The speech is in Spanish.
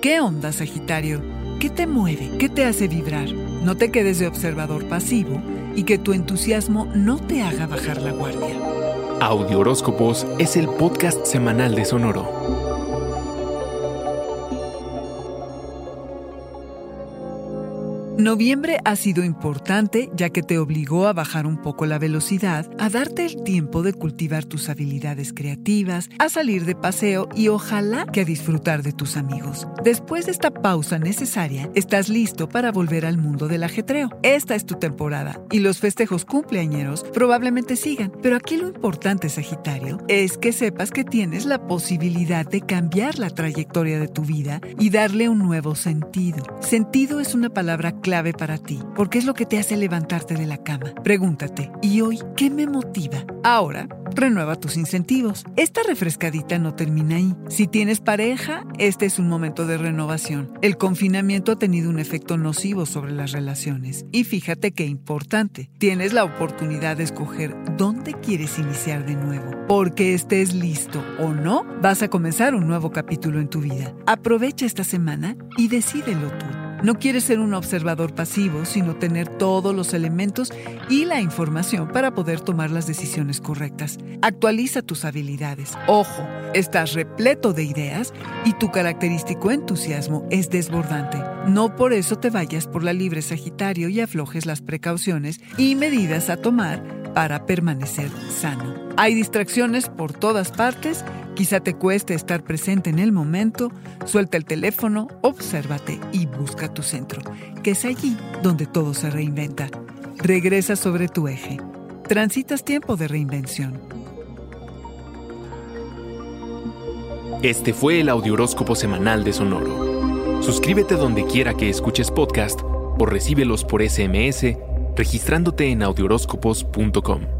¿Qué onda, Sagitario? ¿Qué te mueve? ¿Qué te hace vibrar? No te quedes de observador pasivo y que tu entusiasmo no te haga bajar la guardia. Audio Horóscopos es el podcast semanal de Sonoro. Noviembre ha sido importante ya que te obligó a bajar un poco la velocidad, a darte el tiempo de cultivar tus habilidades creativas, a salir de paseo y ojalá que a disfrutar de tus amigos. Después de esta pausa necesaria, estás listo para volver al mundo del ajetreo. Esta es tu temporada y los festejos cumpleañeros probablemente sigan, pero aquí lo importante, Sagitario, es que sepas que tienes la posibilidad de cambiar la trayectoria de tu vida y darle un nuevo sentido. Sentido es una palabra clave clave para ti, porque es lo que te hace levantarte de la cama. Pregúntate, ¿y hoy qué me motiva? Ahora, renueva tus incentivos. Esta refrescadita no termina ahí. Si tienes pareja, este es un momento de renovación. El confinamiento ha tenido un efecto nocivo sobre las relaciones. Y fíjate qué importante, tienes la oportunidad de escoger dónde quieres iniciar de nuevo. Porque estés listo o no, vas a comenzar un nuevo capítulo en tu vida. Aprovecha esta semana y decídelo tú. No quieres ser un observador pasivo, sino tener todos los elementos y la información para poder tomar las decisiones correctas. Actualiza tus habilidades. Ojo, estás repleto de ideas y tu característico entusiasmo es desbordante. No por eso te vayas por la libre Sagitario y aflojes las precauciones y medidas a tomar para permanecer sano. Hay distracciones por todas partes, quizá te cueste estar presente en el momento, suelta el teléfono, obsérvate y busca tu centro, que es allí donde todo se reinventa. Regresa sobre tu eje. Transitas tiempo de reinvención. Este fue el Audioróscopo semanal de Sonoro. Suscríbete donde quiera que escuches podcast o recíbelos por SMS registrándote en audioróscopos.com.